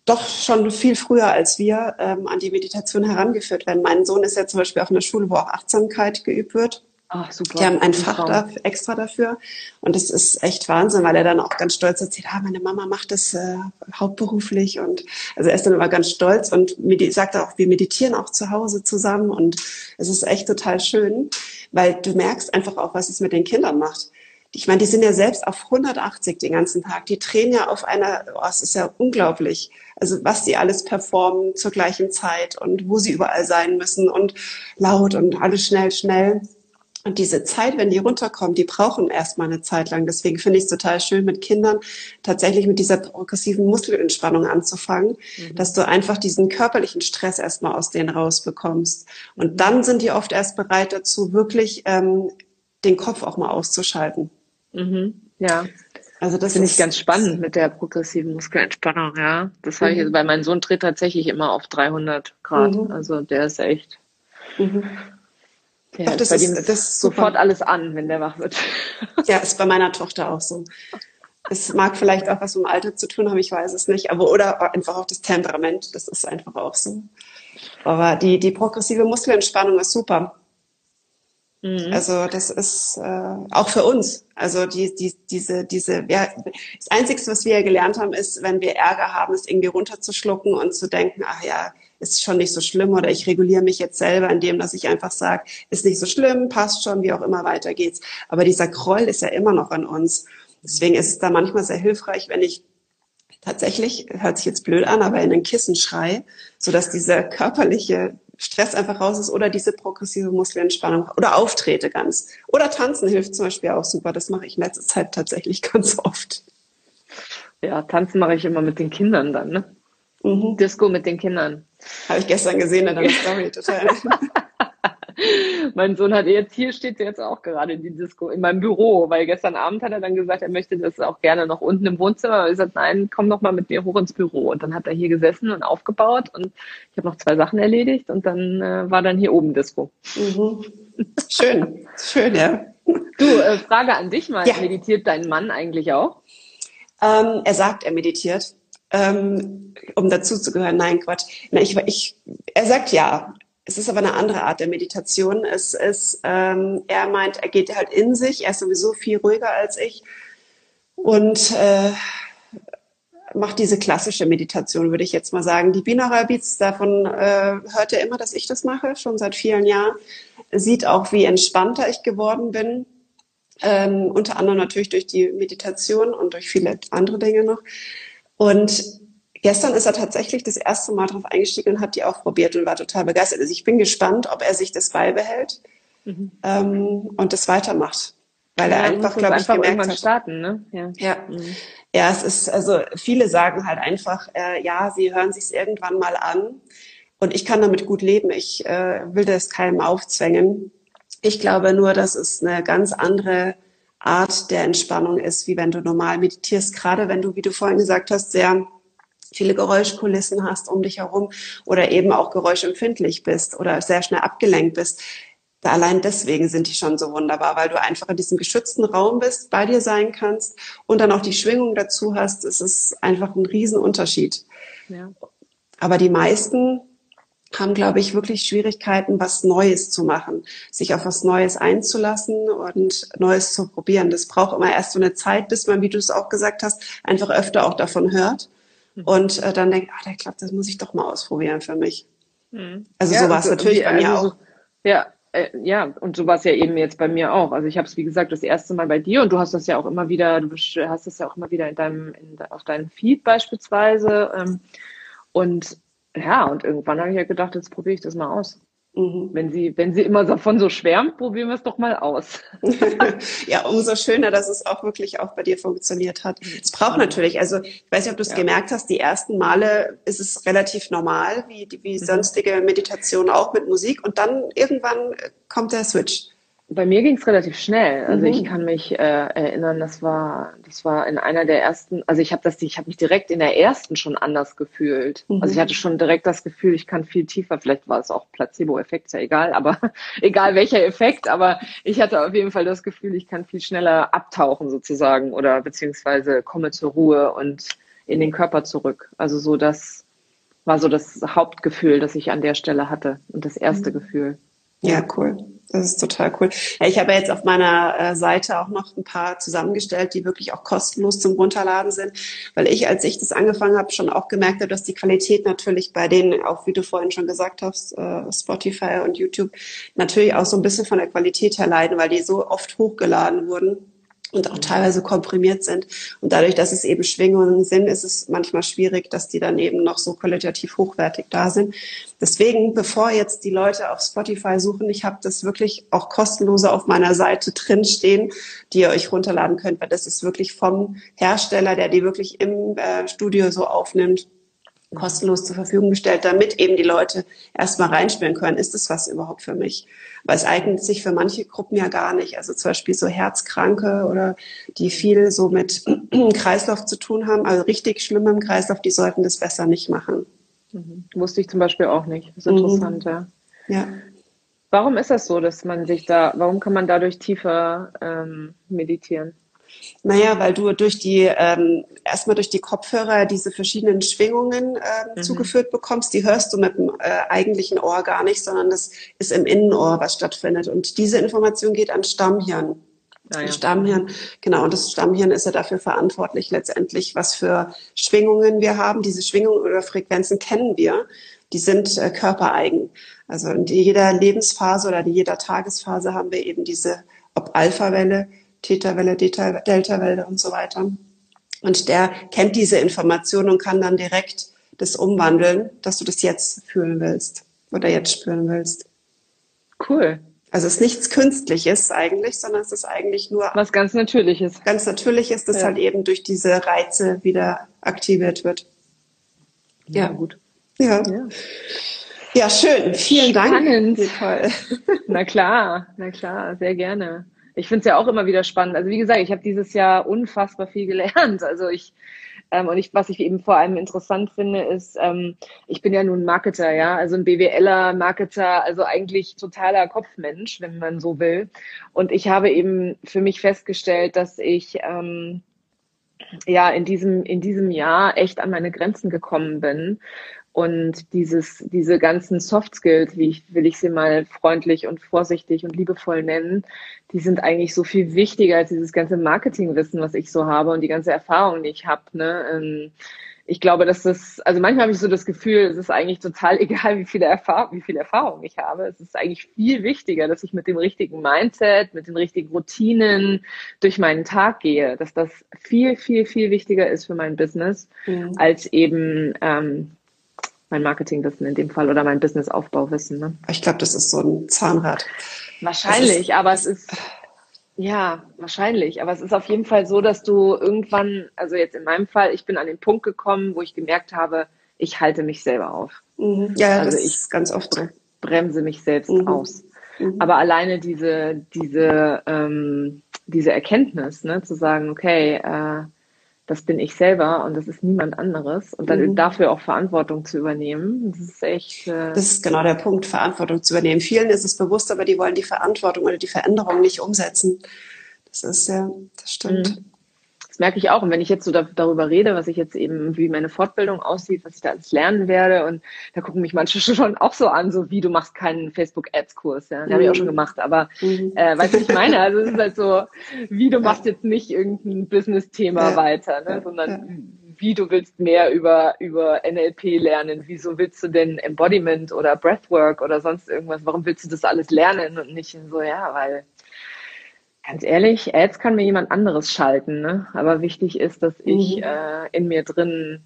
doch schon viel früher als wir ähm, an die Meditation herangeführt werden. Mein Sohn ist ja zum Beispiel auf einer Schule, wo auch Achtsamkeit geübt wird. Ach, super. Die haben ein Fach da, extra dafür. Und das ist echt Wahnsinn, weil er dann auch ganz stolz erzählt, ah, meine Mama macht das äh, hauptberuflich. Und also er ist dann immer ganz stolz und sagt auch, wir meditieren auch zu Hause zusammen. Und es ist echt total schön, weil du merkst einfach auch, was es mit den Kindern macht ich meine, die sind ja selbst auf 180 den ganzen Tag. Die drehen ja auf einer, oh, es ist ja unglaublich. Also was sie alles performen zur gleichen Zeit und wo sie überall sein müssen und laut und alles schnell, schnell. Und diese Zeit, wenn die runterkommen, die brauchen erstmal eine Zeit lang. Deswegen finde ich es total schön, mit Kindern tatsächlich mit dieser progressiven Muskelentspannung anzufangen, mhm. dass du einfach diesen körperlichen Stress erstmal aus denen rausbekommst. Und dann sind die oft erst bereit dazu, wirklich ähm, den Kopf auch mal auszuschalten. Mhm. Ja. Also das finde ich ganz spannend mit der progressiven Muskelentspannung, ja. Das habe mhm. ich, weil mein Sohn dreht tatsächlich immer auf 300 Grad. Mhm. Also der ist echt. Der Doch, das ist, das ist sofort alles an, wenn der wach wird. Ja, ist bei meiner Tochter auch so. Es mag vielleicht auch was mit dem Alter zu tun haben, ich weiß es nicht, aber oder einfach auch das Temperament, das ist einfach auch so. Aber die, die progressive Muskelentspannung ist super. Mhm. Also das ist äh, auch für uns. Also die, die, diese, diese, ja, das Einzige, was wir gelernt haben, ist, wenn wir Ärger haben, es irgendwie runterzuschlucken und zu denken, ach ja, ist schon nicht so schlimm oder ich reguliere mich jetzt selber, indem dass ich einfach sage, ist nicht so schlimm, passt schon, wie auch immer weiter geht's. Aber dieser Groll ist ja immer noch an uns. Deswegen ist es da manchmal sehr hilfreich, wenn ich tatsächlich, hört sich jetzt blöd an, aber in ein Kissen schrei, sodass dieser körperliche Stress einfach raus ist oder diese progressive Muskelentspannung oder auftrete ganz. Oder tanzen hilft zum Beispiel auch super. Das mache ich in letzter Zeit tatsächlich ganz oft. Ja, tanzen mache ich immer mit den Kindern dann, ne? Mhm. Disco mit den Kindern. Habe ich gestern gesehen in deiner Story, total. mein Sohn hat jetzt, hier steht jetzt auch gerade in die Disco, in meinem Büro, weil gestern Abend hat er dann gesagt, er möchte das auch gerne noch unten im Wohnzimmer. Aber ich gesagt, nein, komm noch mal mit mir hoch ins Büro. Und dann hat er hier gesessen und aufgebaut und ich habe noch zwei Sachen erledigt und dann äh, war dann hier oben Disco. Mhm. Schön, schön, ja. Du, äh, Frage an dich mal, ja. meditiert dein Mann eigentlich auch? Ähm, er sagt, er meditiert. Ähm, um dazu zu gehören, nein, Quatsch. Na, ich, ich, er sagt ja, es ist aber eine andere Art der Meditation. Es ist, ähm, er meint, er geht halt in sich. Er ist sowieso viel ruhiger als ich und äh, macht diese klassische Meditation, würde ich jetzt mal sagen. Die Binaural Beats, davon äh, hört er immer, dass ich das mache, schon seit vielen Jahren. Sieht auch, wie entspannter ich geworden bin. Ähm, unter anderem natürlich durch die Meditation und durch viele andere Dinge noch. Und Gestern ist er tatsächlich das erste Mal darauf eingestiegen und hat die auch probiert und war total begeistert. Also ich bin gespannt, ob er sich das beibehält mhm. ähm, und das weitermacht. Weil er einfach, glaube ich, einfach gemerkt hat. starten, ne? Ja. Ja. Mhm. ja, es ist, also viele sagen halt einfach, äh, ja, sie hören sich irgendwann mal an und ich kann damit gut leben. Ich äh, will das keinem aufzwängen. Ich glaube nur, dass es eine ganz andere Art der Entspannung ist, wie wenn du normal meditierst. Gerade wenn du, wie du vorhin gesagt hast, sehr viele Geräuschkulissen hast um dich herum oder eben auch geräuschempfindlich bist oder sehr schnell abgelenkt bist. Da allein deswegen sind die schon so wunderbar, weil du einfach in diesem geschützten Raum bist, bei dir sein kannst und dann auch die Schwingung dazu hast. Es ist einfach ein Riesenunterschied. Ja. Aber die meisten haben, glaube ich, wirklich Schwierigkeiten, was Neues zu machen, sich auf was Neues einzulassen und Neues zu probieren. Das braucht immer erst so eine Zeit, bis man, wie du es auch gesagt hast, einfach öfter auch davon hört Mhm. und äh, dann denkt, ah, der klappt, das muss ich doch mal ausprobieren für mich. Mhm. Also ja, so war es natürlich bei mir also, auch. Ja, äh, ja, und so war es ja eben jetzt bei mir auch. Also ich habe es, wie gesagt, das erste Mal bei dir und du hast das ja auch immer wieder, du hast das ja auch immer wieder in deinem, in, auf deinem Feed beispielsweise. Ähm, und ja, und irgendwann habe ich ja gedacht, jetzt probiere ich das mal aus. Mhm. Wenn sie, wenn sie immer davon so schwärmt, probieren wir es doch mal aus. ja, umso schöner, dass es auch wirklich auch bei dir funktioniert hat. Es braucht natürlich, also ich weiß nicht, ob du es ja. gemerkt hast, die ersten Male ist es relativ normal, wie, wie mhm. sonstige Meditation auch mit Musik und dann irgendwann kommt der Switch. Bei mir ging es relativ schnell. Also mhm. ich kann mich äh, erinnern, das war, das war in einer der ersten, also ich habe das, ich habe mich direkt in der ersten schon anders gefühlt. Mhm. Also ich hatte schon direkt das Gefühl, ich kann viel tiefer, vielleicht war es auch Placebo-Effekt, ist ja egal, aber egal welcher Effekt, aber ich hatte auf jeden Fall das Gefühl, ich kann viel schneller abtauchen sozusagen oder beziehungsweise komme zur Ruhe und in den Körper zurück. Also so das war so das Hauptgefühl, das ich an der Stelle hatte und das erste mhm. Gefühl. Ja, cool. Das ist total cool. Ja, ich habe jetzt auf meiner äh, Seite auch noch ein paar zusammengestellt, die wirklich auch kostenlos zum Runterladen sind, weil ich, als ich das angefangen habe, schon auch gemerkt habe, dass die Qualität natürlich bei denen, auch wie du vorhin schon gesagt hast, äh, Spotify und YouTube, natürlich auch so ein bisschen von der Qualität her leiden, weil die so oft hochgeladen wurden und auch teilweise komprimiert sind. Und dadurch, dass es eben Schwingungen sind, ist es manchmal schwierig, dass die dann eben noch so qualitativ hochwertig da sind. Deswegen, bevor jetzt die Leute auf Spotify suchen, ich habe das wirklich auch kostenlose auf meiner Seite drin stehen, die ihr euch runterladen könnt, weil das ist wirklich vom Hersteller, der die wirklich im äh, Studio so aufnimmt kostenlos zur Verfügung gestellt, damit eben die Leute erstmal reinspielen können, ist das was überhaupt für mich? Weil es eignet sich für manche Gruppen ja gar nicht. Also zum Beispiel so Herzkranke oder die viel so mit Kreislauf zu tun haben, also richtig schlimm im Kreislauf, die sollten das besser nicht machen. Mhm. Wusste ich zum Beispiel auch nicht. Das ist interessant, mhm. ja. Ja. Warum ist das so, dass man sich da, warum kann man dadurch tiefer ähm, meditieren? Naja, weil du durch die, ähm, erstmal durch die Kopfhörer diese verschiedenen Schwingungen äh, mhm. zugeführt bekommst. Die hörst du mit dem äh, eigentlichen Ohr gar nicht, sondern das ist im Innenohr, was stattfindet. Und diese Information geht an Stammhirn. Ah, ja. Stammhirn, genau, und das Stammhirn ist ja dafür verantwortlich letztendlich, was für Schwingungen wir haben. Diese Schwingungen oder Frequenzen kennen wir, die sind äh, körpereigen. Also in jeder Lebensphase oder in jeder Tagesphase haben wir eben diese, ob Alpha-Welle, Theta-Welle, Delta-Welle und so weiter. Und der kennt diese Information und kann dann direkt das umwandeln, dass du das jetzt fühlen willst oder jetzt spüren willst. Cool. Also es ist nichts Künstliches eigentlich, sondern es ist eigentlich nur was ganz Natürliches. Ganz natürlich ist, das ja. halt eben durch diese Reize wieder aktiviert wird. Ja, ja gut. Ja. ja. Ja, schön. Vielen Spannend. Dank. Nicole. Na klar, na klar, sehr gerne ich finde es ja auch immer wieder spannend. Also wie gesagt, ich habe dieses Jahr unfassbar viel gelernt. Also ich ähm, und ich, was ich eben vor allem interessant finde, ist, ähm, ich bin ja nun Marketer, ja, also ein BWLer, Marketer, also eigentlich totaler Kopfmensch, wenn man so will. Und ich habe eben für mich festgestellt, dass ich ähm, ja in diesem in diesem Jahr echt an meine Grenzen gekommen bin und dieses, diese ganzen Soft Skills, wie ich, will ich sie mal freundlich und vorsichtig und liebevoll nennen, die sind eigentlich so viel wichtiger als dieses ganze Marketingwissen, was ich so habe und die ganze Erfahrung, die ich habe. Ne? Ähm, ich glaube, dass das, also manchmal habe ich so das Gefühl, es ist eigentlich total egal, wie viele Erfahrung, wie viel Erfahrung ich habe. Es ist eigentlich viel wichtiger, dass ich mit dem richtigen Mindset, mit den richtigen Routinen durch meinen Tag gehe, dass das viel, viel, viel wichtiger ist für mein Business, mhm. als eben ähm, mein Marketingwissen in dem Fall oder mein Businessaufbauwissen. Ne? Ich glaube, das ist so ein Zahnrad. Wahrscheinlich, aber es ist ja wahrscheinlich, aber es ist auf jeden Fall so, dass du irgendwann, also jetzt in meinem Fall, ich bin an den Punkt gekommen, wo ich gemerkt habe, ich halte mich selber auf. Mhm. Ja, also das ich ist ganz oft so. bremse mich selbst mhm. aus. Mhm. Aber alleine diese diese ähm, diese Erkenntnis, ne, zu sagen, okay, äh, das bin ich selber und das ist niemand anderes. Und dann mhm. dafür auch Verantwortung zu übernehmen, das ist echt. Äh das ist genau der Punkt, Verantwortung zu übernehmen. Vielen ist es bewusst, aber die wollen die Verantwortung oder die Veränderung nicht umsetzen. Das ist ja, das stimmt. Mhm merke ich auch. Und wenn ich jetzt so da, darüber rede, was ich jetzt eben, wie meine Fortbildung aussieht, was ich da alles lernen werde, und da gucken mich manche schon auch so an, so wie du machst keinen Facebook-Ads-Kurs, ja. Den mhm. habe ich auch schon gemacht, aber mhm. äh, weißt du, was ich meine? Also es ist halt so, wie du machst jetzt nicht irgendein Business-Thema ja. weiter, ne? sondern ja. wie du willst mehr über, über NLP lernen, wieso willst du denn Embodiment oder Breathwork oder sonst irgendwas, warum willst du das alles lernen und nicht so, ja, weil Ganz ehrlich, Ads kann mir jemand anderes schalten, ne? aber wichtig ist, dass ich mhm. äh, in mir drin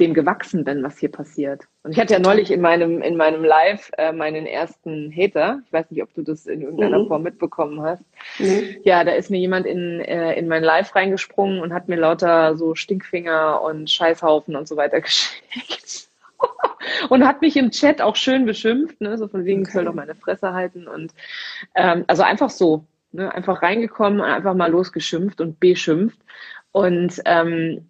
dem gewachsen bin, was hier passiert. Und ich hatte ja neulich in meinem, in meinem Live äh, meinen ersten Hater. Ich weiß nicht, ob du das in irgendeiner mhm. Form mitbekommen hast. Mhm. Ja, da ist mir jemand in, äh, in mein Live reingesprungen und hat mir lauter so Stinkfinger und Scheißhaufen und so weiter geschickt. und hat mich im Chat auch schön beschimpft, ne? so von wegen, okay. ich soll doch meine Fresse halten. Und ähm, also einfach so, ne? einfach reingekommen und einfach mal losgeschimpft und beschimpft. Und ähm,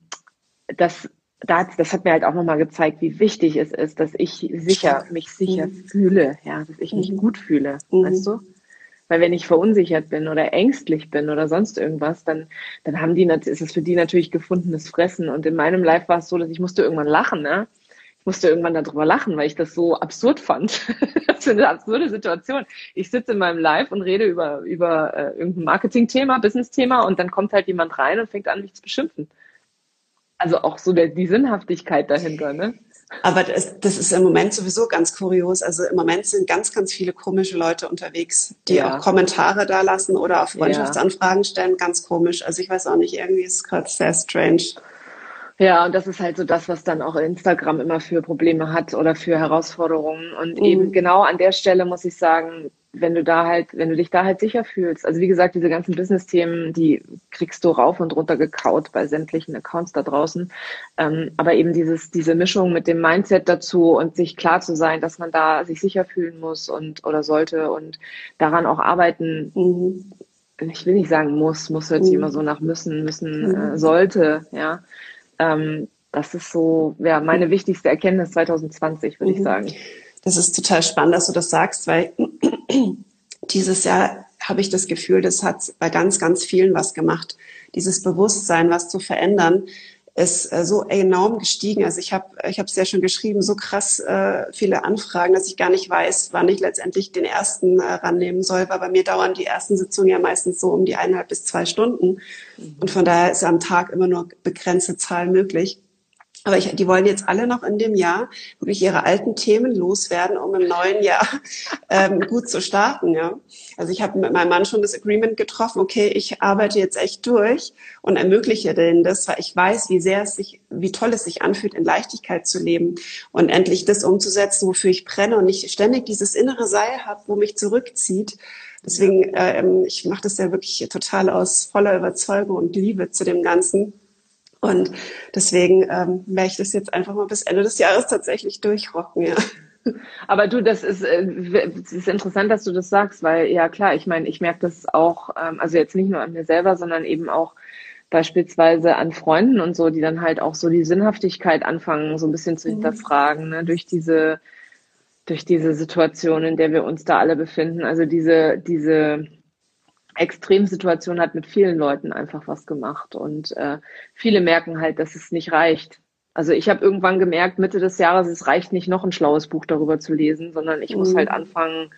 das das, das hat mir halt auch nochmal gezeigt, wie wichtig es ist, dass ich sicher, mich sicher mhm. fühle, ja, dass ich mich mhm. gut fühle, mhm. weißt du? Weil wenn ich verunsichert bin oder ängstlich bin oder sonst irgendwas, dann, dann haben die, ist es für die natürlich gefundenes Fressen. Und in meinem Live war es so, dass ich musste irgendwann lachen, ne? Musste irgendwann darüber lachen, weil ich das so absurd fand. das ist eine absurde Situation. Ich sitze in meinem Live und rede über, über äh, irgendein Marketing-Thema, Business-Thema und dann kommt halt jemand rein und fängt an, mich zu beschimpfen. Also auch so der, die Sinnhaftigkeit dahinter, ne? Aber das, das ist im Moment sowieso ganz kurios. Also im Moment sind ganz, ganz viele komische Leute unterwegs, die ja. auch Kommentare da lassen oder auf Freundschaftsanfragen stellen. Ganz komisch. Also ich weiß auch nicht, irgendwie ist es gerade sehr strange. Ja, und das ist halt so das, was dann auch Instagram immer für Probleme hat oder für Herausforderungen. Und mhm. eben genau an der Stelle muss ich sagen, wenn du da halt, wenn du dich da halt sicher fühlst. Also wie gesagt, diese ganzen Business-Themen, die kriegst du rauf und runter gekaut bei sämtlichen Accounts da draußen. Ähm, aber eben dieses, diese Mischung mit dem Mindset dazu und sich klar zu sein, dass man da sich sicher fühlen muss und oder sollte und daran auch arbeiten. Mhm. Ich will nicht sagen muss, muss hört sich mhm. immer so nach müssen, müssen äh, mhm. sollte, ja. Ähm, das ist so, ja, meine wichtigste Erkenntnis 2020, würde ich mhm. sagen. Das ist total spannend, dass du das sagst, weil dieses Jahr habe ich das Gefühl, das hat bei ganz, ganz vielen was gemacht. Dieses Bewusstsein, was zu verändern, ist äh, so enorm gestiegen. Also ich habe ich habe es ja schon geschrieben, so krass äh, viele Anfragen, dass ich gar nicht weiß, wann ich letztendlich den ersten äh, rannehmen soll, weil bei mir dauern die ersten Sitzungen ja meistens so um die eineinhalb bis zwei Stunden. Mhm. Und von daher ist am Tag immer nur begrenzte Zahl möglich. Aber ich, die wollen jetzt alle noch in dem Jahr wirklich ihre alten Themen loswerden, um im neuen Jahr ähm, gut zu starten. Ja. Also ich habe mit meinem Mann schon das Agreement getroffen, okay, ich arbeite jetzt echt durch und ermögliche denen das, weil ich weiß, wie sehr es sich, wie toll es sich anfühlt, in Leichtigkeit zu leben und endlich das umzusetzen, wofür ich brenne und nicht ständig dieses innere Seil habe, wo mich zurückzieht. Deswegen, ähm, ich mache das ja wirklich total aus voller Überzeugung und Liebe zu dem Ganzen. Und deswegen ähm, werde ich das jetzt einfach mal bis Ende des Jahres tatsächlich durchrocken, ja. Aber du, das ist, äh, ist interessant, dass du das sagst, weil ja klar, ich meine, ich merke das auch, ähm, also jetzt nicht nur an mir selber, sondern eben auch beispielsweise an Freunden und so, die dann halt auch so die Sinnhaftigkeit anfangen, so ein bisschen zu mhm. hinterfragen, ne, durch diese, durch diese Situation, in der wir uns da alle befinden. Also diese, diese Extremsituation hat mit vielen Leuten einfach was gemacht und äh, viele merken halt, dass es nicht reicht. Also ich habe irgendwann gemerkt, Mitte des Jahres, es reicht nicht noch ein schlaues Buch darüber zu lesen, sondern ich mhm. muss halt anfangen,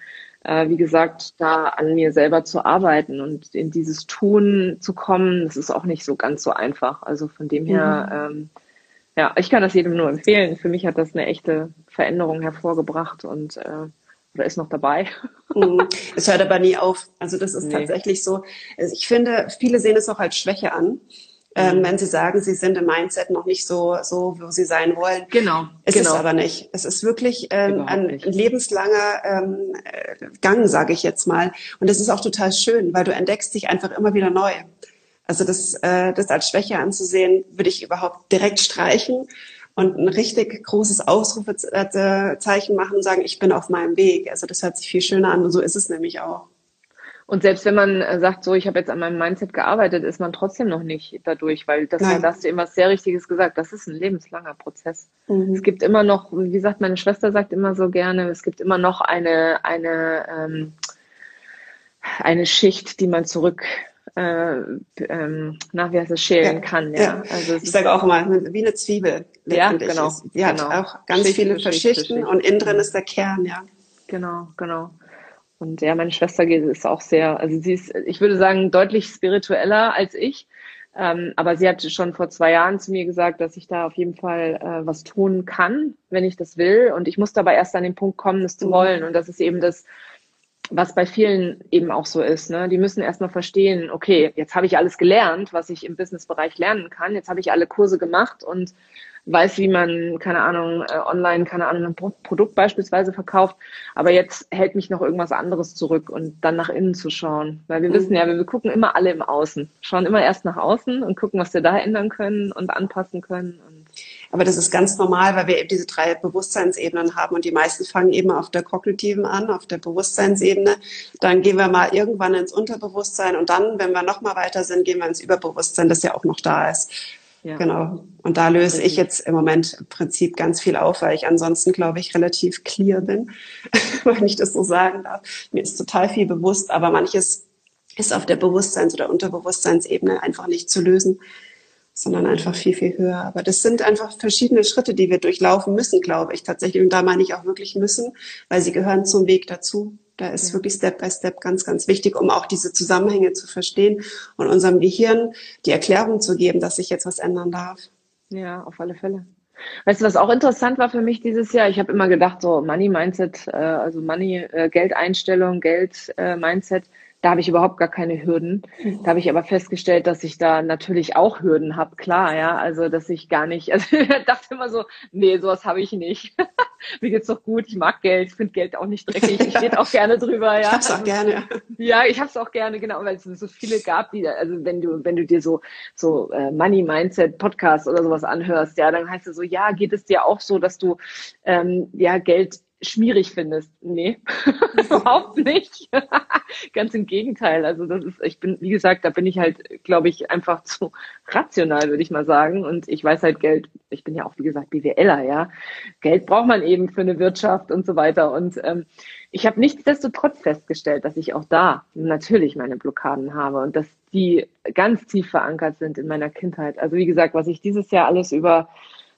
äh, wie gesagt, da an mir selber zu arbeiten und in dieses Tun zu kommen. Das ist auch nicht so ganz so einfach. Also von dem her, mhm. ähm, ja, ich kann das jedem nur empfehlen. Für mich hat das eine echte Veränderung hervorgebracht und äh, oder ist noch dabei. Mhm. Es hört aber nie auf. Also das ist nee. tatsächlich so. Also ich finde, viele sehen es auch als Schwäche an. Ähm, mhm. wenn sie sagen, sie sind im Mindset noch nicht so, so, wo sie sein wollen. Genau. Es genau. ist aber nicht. Es ist wirklich ähm, ein lebenslanger ähm, Gang, sage ich jetzt mal. Und das ist auch total schön, weil du entdeckst dich einfach immer wieder neu. Also das, äh, das als Schwäche anzusehen, würde ich überhaupt direkt streichen und ein richtig großes Ausrufezeichen machen und sagen, ich bin auf meinem Weg. Also das hört sich viel schöner an und so ist es nämlich auch. Und selbst wenn man äh, sagt, so, ich habe jetzt an meinem Mindset gearbeitet, ist man trotzdem noch nicht dadurch, weil das, Nein. da hast du immer was sehr Richtiges gesagt, das ist ein lebenslanger Prozess. Mhm. Es gibt immer noch, wie gesagt, meine Schwester sagt immer so gerne, es gibt immer noch eine, eine, ähm, eine Schicht, die man zurück äh, ähm, na, wie heißt es, schälen ja, kann. Ja. ja. Also ich sage auch immer, wie eine Zwiebel. Ja, genau. Ist. Die genau. hat auch ganz Schicht viele Verschichten und innen drin ist der Kern, ja. Genau, genau. Und ja, meine Schwester ist auch sehr, also sie ist, ich würde sagen, deutlich spiritueller als ich. Ähm, aber sie hat schon vor zwei Jahren zu mir gesagt, dass ich da auf jeden Fall äh, was tun kann, wenn ich das will. Und ich muss dabei erst an den Punkt kommen, das zu mhm. wollen. Und das ist eben das, was bei vielen eben auch so ist. Ne? Die müssen erstmal verstehen, okay, jetzt habe ich alles gelernt, was ich im Businessbereich lernen kann. Jetzt habe ich alle Kurse gemacht und weiß, wie man, keine Ahnung, äh, online, keine Ahnung, ein Produkt beispielsweise verkauft. Aber jetzt hält mich noch irgendwas anderes zurück und dann nach innen zu schauen. Weil wir mhm. wissen ja, wir, wir gucken immer alle im Außen. Schauen immer erst nach außen und gucken, was wir da ändern können und anpassen können. Und aber das ist ganz normal, weil wir eben diese drei Bewusstseinsebenen haben und die meisten fangen eben auf der kognitiven an, auf der Bewusstseinsebene. Dann gehen wir mal irgendwann ins Unterbewusstsein und dann, wenn wir noch mal weiter sind, gehen wir ins Überbewusstsein, das ja auch noch da ist. Ja. Genau. Und da löse ich jetzt im Moment im Prinzip ganz viel auf, weil ich ansonsten, glaube ich, relativ clear bin, wenn ich das so sagen darf. Mir ist total viel bewusst, aber manches ist auf der Bewusstseins- oder Unterbewusstseinsebene einfach nicht zu lösen, sondern einfach viel, viel höher. Aber das sind einfach verschiedene Schritte, die wir durchlaufen müssen, glaube ich tatsächlich. Und da meine ich auch wirklich müssen, weil sie gehören zum Weg dazu. Da ist ja. wirklich Step by Step ganz, ganz wichtig, um auch diese Zusammenhänge zu verstehen und unserem Gehirn die Erklärung zu geben, dass sich jetzt was ändern darf. Ja, auf alle Fälle. Weißt du, was auch interessant war für mich dieses Jahr? Ich habe immer gedacht, so Money Mindset, äh, also Money, äh, Geldeinstellung, Geld äh, Mindset, da habe ich überhaupt gar keine Hürden. Mhm. Da habe ich aber festgestellt, dass ich da natürlich auch Hürden habe, klar, ja. Also dass ich gar nicht, also ich dachte immer so, nee, sowas habe ich nicht. Mir geht's doch gut, ich mag Geld, ich finde Geld auch nicht dreckig, ich rede auch gerne drüber, ja. Ich hab's auch gerne. Ja, ich hab's auch gerne, genau, weil es so viele gab, die, also wenn du, wenn du dir so, so äh, Money Mindset Podcast oder sowas anhörst, ja, dann heißt es so, ja, geht es dir auch so, dass du ähm, ja Geld schmierig findest. Nee, überhaupt nicht. Ganz im Gegenteil. Also das ist, ich bin, wie gesagt, da bin ich halt, glaube ich, einfach zu rational, würde ich mal sagen. Und ich weiß halt Geld, ich bin ja auch, wie gesagt, BWLer, ja. Geld braucht man eben für eine Wirtschaft und so weiter. Und ähm, ich habe nichtsdestotrotz festgestellt, dass ich auch da natürlich meine Blockaden habe und dass die ganz tief verankert sind in meiner Kindheit. Also wie gesagt, was ich dieses Jahr alles über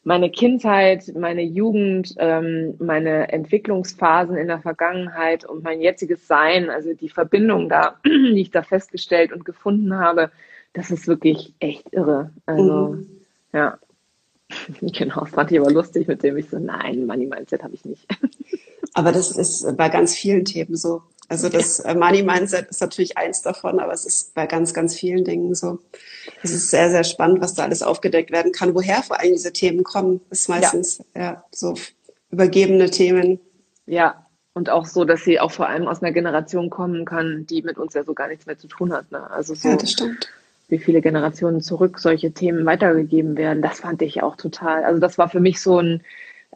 meine Kindheit, meine Jugend, ähm, meine Entwicklungsphasen in der Vergangenheit und mein jetziges Sein, also die Verbindung da, die ich da festgestellt und gefunden habe, das ist wirklich echt irre. Also, mhm. ja. Genau, das fand ich aber lustig, mit dem ich so, nein, Money Mindset habe ich nicht. Aber das ist bei ganz vielen Themen so. Also das äh, Money Mindset ist natürlich eins davon, aber es ist bei ganz, ganz vielen Dingen so. Es ist sehr, sehr spannend, was da alles aufgedeckt werden kann. Woher vor allem diese Themen kommen, ist meistens ja, ja so übergebene Themen. Ja, und auch so, dass sie auch vor allem aus einer Generation kommen kann, die mit uns ja so gar nichts mehr zu tun hat. Ne? Also so, ja, das stimmt. Wie viele Generationen zurück solche Themen weitergegeben werden, das fand ich auch total. Also das war für mich so ein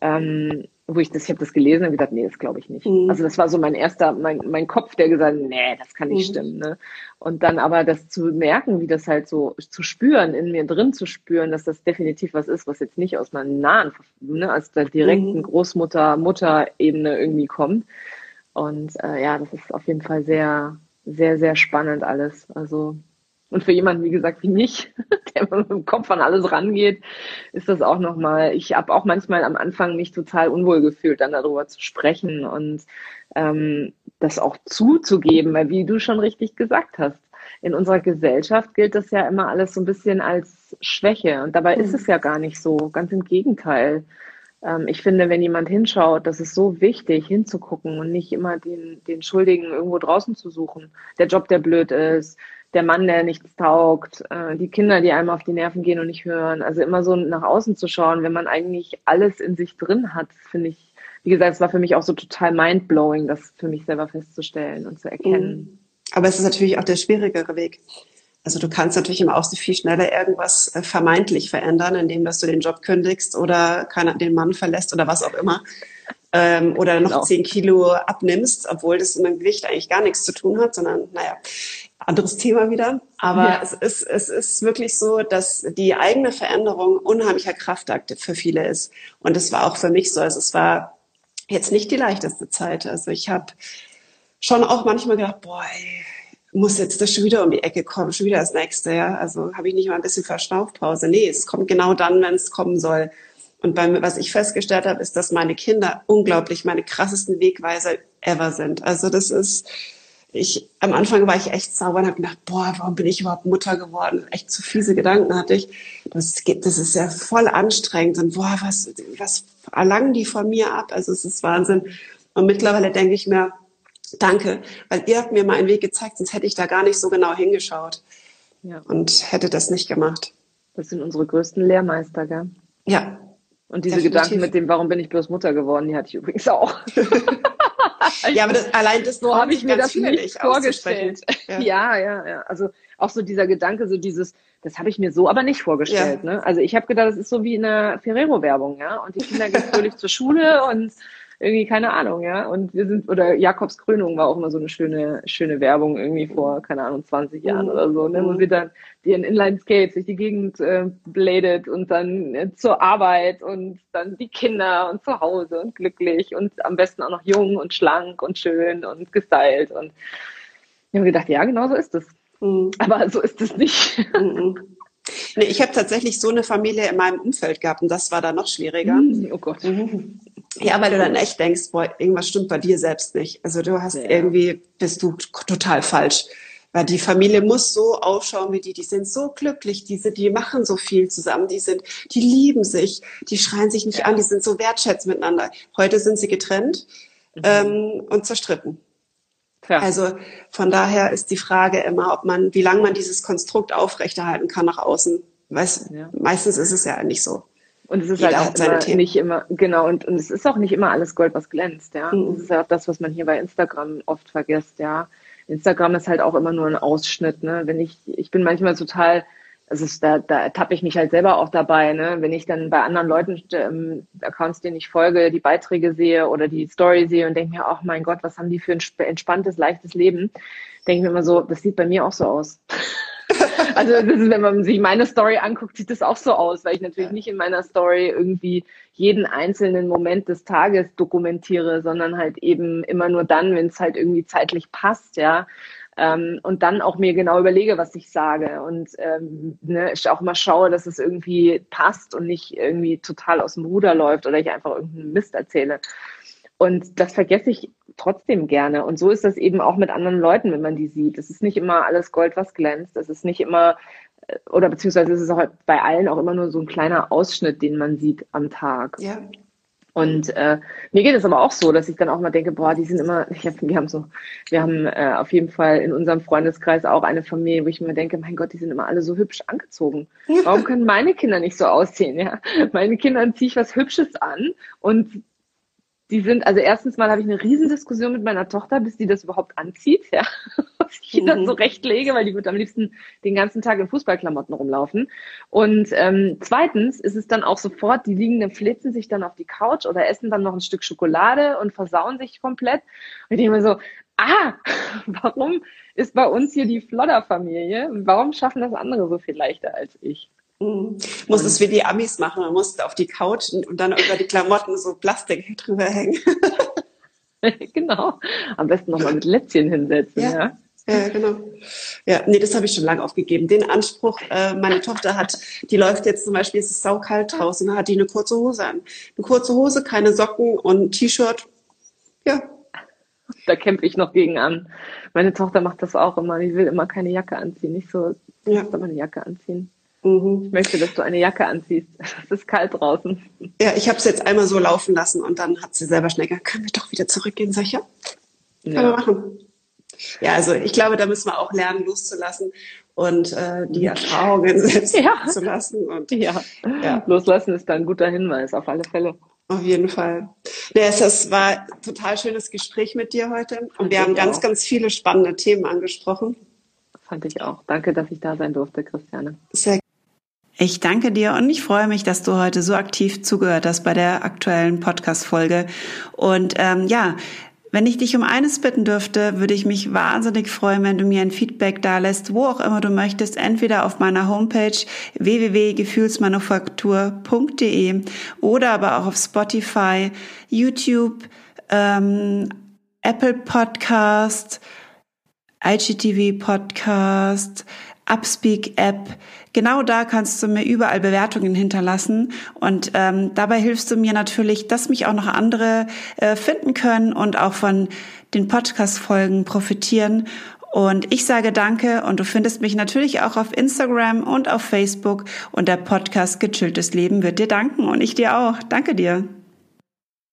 ähm, wo ich das, ich habe das gelesen und gesagt, nee, das glaube ich nicht. Mhm. Also das war so mein erster, mein, mein Kopf, der gesagt, nee, das kann nicht mhm. stimmen. Ne? Und dann aber das zu merken, wie das halt so zu spüren, in mir drin zu spüren, dass das definitiv was ist, was jetzt nicht aus einer nahen, ne, aus der direkten mhm. Großmutter, Mutter-Ebene irgendwie kommt. Und äh, ja, das ist auf jeden Fall sehr, sehr, sehr spannend alles. Also und für jemanden, wie gesagt, wie mich, der mit dem Kopf an alles rangeht, ist das auch nochmal, ich habe auch manchmal am Anfang mich total unwohl gefühlt, dann darüber zu sprechen und ähm, das auch zuzugeben, weil wie du schon richtig gesagt hast, in unserer Gesellschaft gilt das ja immer alles so ein bisschen als Schwäche und dabei mhm. ist es ja gar nicht so, ganz im Gegenteil ähm, ich finde, wenn jemand hinschaut, das ist so wichtig, hinzugucken und nicht immer den, den Schuldigen irgendwo draußen zu suchen. Der Job, der blöd ist, der Mann, der nichts taugt, äh, die Kinder, die einem auf die Nerven gehen und nicht hören. Also immer so nach außen zu schauen, wenn man eigentlich alles in sich drin hat, finde ich, wie gesagt, es war für mich auch so total mindblowing, das für mich selber festzustellen und zu erkennen. Mhm. Aber es ist natürlich auch der schwierigere Weg. Also du kannst natürlich im Außen viel schneller irgendwas äh, vermeintlich verändern, indem dass du den Job kündigst oder keiner, den Mann verlässt oder was auch immer. Ähm, oder noch genau. zehn Kilo abnimmst, obwohl das mit dem Gewicht eigentlich gar nichts zu tun hat, sondern naja, anderes Thema wieder. Aber ja. es, ist, es ist wirklich so, dass die eigene Veränderung unheimlicher Kraftakt für viele ist. Und es war auch für mich so. Also es war jetzt nicht die leichteste Zeit. Also ich habe schon auch manchmal gedacht, boah, ey, muss jetzt das schon wieder um die Ecke kommen, schon wieder das nächste, ja. Also habe ich nicht mal ein bisschen Verschnaufpause. Nee, es kommt genau dann, wenn es kommen soll. Und beim, was ich festgestellt habe, ist, dass meine Kinder unglaublich meine krassesten Wegweiser ever sind. Also das ist, ich, am Anfang war ich echt sauber und habe gedacht, boah, warum bin ich überhaupt Mutter geworden? Echt zu fiese Gedanken hatte ich. Das, geht, das ist ja voll anstrengend und boah, was, was erlangen die von mir ab? Also es ist Wahnsinn. Und mittlerweile denke ich mir, danke, weil ihr habt mir mal einen Weg gezeigt, sonst hätte ich da gar nicht so genau hingeschaut ja. und hätte das nicht gemacht. Das sind unsere größten Lehrmeister, gell? Ja, Und diese Definitiv. Gedanken mit dem, warum bin ich bloß Mutter geworden, die hatte ich übrigens auch. ja, aber das, allein das so habe ich mir das nicht vorgestellt. Ja. ja. ja, ja, Also auch so dieser Gedanke, so dieses, das habe ich mir so aber nicht vorgestellt. Ja. Ne? Also ich habe gedacht, das ist so wie in einer Ferrero-Werbung, ja. Und die Kinder gehen fröhlich zur Schule und irgendwie keine Ahnung, ja. Und wir sind, oder Jakobs Krönung war auch immer so eine schöne, schöne Werbung irgendwie vor, keine Ahnung, 20 Jahren oder so, ne, wo sie dann die in Inline Skates durch die Gegend äh, bladet und dann äh, zur Arbeit und dann die Kinder und zu Hause und glücklich und am besten auch noch jung und schlank und schön und gestylt und ich habe gedacht, ja, genau so ist es. Mhm. Aber so ist es nicht. Mhm. Nee, ich habe tatsächlich so eine Familie in meinem Umfeld gehabt und das war da noch schwieriger. Mhm. Oh Gott. Ja, weil du dann echt denkst, boah, irgendwas stimmt bei dir selbst nicht. Also du hast ja. irgendwie, bist du total falsch. Weil die Familie muss so ausschauen wie die, die sind so glücklich, diese, die machen so viel zusammen, die sind, die lieben sich, die schreien sich nicht ja. an, die sind so wertschätzend miteinander. Heute sind sie getrennt mhm. ähm, und zerstritten. Ja. Also von daher ist die Frage immer, ob man, wie lange man dieses Konstrukt aufrechterhalten kann nach außen. Weiß, ja. Meistens ist es ja nicht so. Und es ist Jeder halt auch immer nicht immer, genau, und, und es ist auch nicht immer alles Gold, was glänzt, ja. Mhm. Das ist ja auch das, was man hier bei Instagram oft vergisst, ja. Instagram ist halt auch immer nur ein Ausschnitt, ne. Wenn ich, ich bin manchmal total, also da, da ertappe ich mich halt selber auch dabei, ne? Wenn ich dann bei anderen Leuten, ähm, Accounts, denen ich folge, die Beiträge sehe oder die Story sehe und denke mir, ach mein Gott, was haben die für ein entspanntes, leichtes Leben, denke ich mir immer so, das sieht bei mir auch so aus. Also ist, wenn man sich meine Story anguckt, sieht das auch so aus, weil ich natürlich nicht in meiner Story irgendwie jeden einzelnen Moment des Tages dokumentiere, sondern halt eben immer nur dann, wenn es halt irgendwie zeitlich passt, ja. Ähm, und dann auch mir genau überlege, was ich sage und ähm, ne, ich auch mal schaue, dass es irgendwie passt und nicht irgendwie total aus dem Ruder läuft oder ich einfach irgendeinen Mist erzähle. Und das vergesse ich trotzdem gerne. Und so ist das eben auch mit anderen Leuten, wenn man die sieht. Es ist nicht immer alles Gold, was glänzt. Es ist nicht immer, äh, oder beziehungsweise es ist auch bei allen auch immer nur so ein kleiner Ausschnitt, den man sieht am Tag. Ja. Und äh, mir geht es aber auch so, dass ich dann auch mal denke, boah, die sind immer, ich hab, wir haben so, wir haben äh, auf jeden Fall in unserem Freundeskreis auch eine Familie, wo ich mir denke, mein Gott, die sind immer alle so hübsch angezogen. Warum können meine Kinder nicht so aussehen? Ja, meine Kinder ziehe ich was Hübsches an und die sind, also erstens mal habe ich eine Riesendiskussion mit meiner Tochter, bis die das überhaupt anzieht, ja. Was ich mhm. dann so rechtlege, weil die wird am liebsten den ganzen Tag in Fußballklamotten rumlaufen. Und ähm, zweitens ist es dann auch sofort, die liegen dann, flitzen sich dann auf die Couch oder essen dann noch ein Stück Schokolade und versauen sich komplett. Und ich denke mir so, ah, warum ist bei uns hier die Flodder-Familie? Warum schaffen das andere so viel leichter als ich? Mhm. Muss es wie die Amis machen. Man muss auf die Couch und dann über die Klamotten so Plastik drüber hängen. genau. Am besten nochmal mit Lätzchen hinsetzen, ja. ja. Ja, genau. Ja, nee, das habe ich schon lange aufgegeben. Den Anspruch, äh, meine Tochter hat, die läuft jetzt zum Beispiel, es ist saukalt draußen, hat die eine kurze Hose an. Eine kurze Hose, keine Socken und ein T-Shirt. Ja. Da kämpfe ich noch gegen an. Meine Tochter macht das auch immer. Die will immer keine Jacke anziehen. Nicht so, ja. immer eine Jacke anziehen. Mhm. Ich möchte, dass du eine Jacke anziehst. Es ist kalt draußen. Ja, ich habe es jetzt einmal so laufen lassen und dann hat sie selber schnell gesagt, können wir doch wieder zurückgehen, ja. Können ja. wir machen. Ja, also ich glaube, da müssen wir auch lernen, loszulassen und äh, die Erfahrungen selbst ja. zu lassen. Und, ja. ja, loslassen ist da ein guter Hinweis, auf alle Fälle. Auf jeden Fall. Ja, es war ein total schönes Gespräch mit dir heute und wir haben ganz, auch. ganz viele spannende Themen angesprochen. Fand ich auch. Danke, dass ich da sein durfte, Christiane. Sehr ich danke dir und ich freue mich, dass du heute so aktiv zugehört hast bei der aktuellen Podcast-Folge. Und ähm, ja, wenn ich dich um eines bitten dürfte, würde ich mich wahnsinnig freuen, wenn du mir ein Feedback da lässt, wo auch immer du möchtest, entweder auf meiner Homepage www.gefühlsmanufaktur.de oder aber auch auf Spotify, YouTube, ähm, Apple Podcast, IGTV Podcast, Upspeak App. Genau da kannst du mir überall Bewertungen hinterlassen und ähm, dabei hilfst du mir natürlich, dass mich auch noch andere äh, finden können und auch von den Podcast-Folgen profitieren. Und ich sage danke und du findest mich natürlich auch auf Instagram und auf Facebook und der Podcast Gechilltes Leben wird dir danken und ich dir auch. Danke dir.